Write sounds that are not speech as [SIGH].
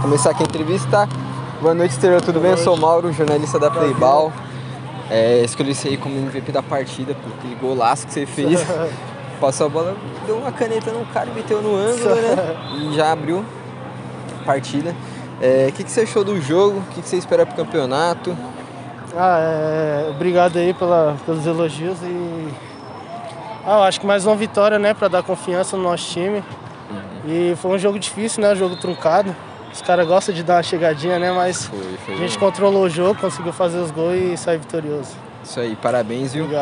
começar aqui a entrevista. Boa noite, exterior, tudo bem? Eu sou o Mauro, jornalista da Playball. É, escolhi você aí como MVP da partida, por aquele golaço que você fez. [LAUGHS] Passou a bola, deu uma caneta no cara e meteu no ângulo, né? E já abriu a partida. É, O que, que você achou do jogo? O que, que você espera pro campeonato? Ah, é, obrigado aí pela, pelos elogios e ah, eu acho que mais uma vitória, né, para dar confiança no nosso time. E foi um jogo difícil, né, um jogo truncado. Os caras gostam de dar uma chegadinha, né, mas Foi, foi a gente bom. controlou o jogo, conseguiu fazer os gols e sair vitorioso. Isso aí, parabéns, viu? Obrigado.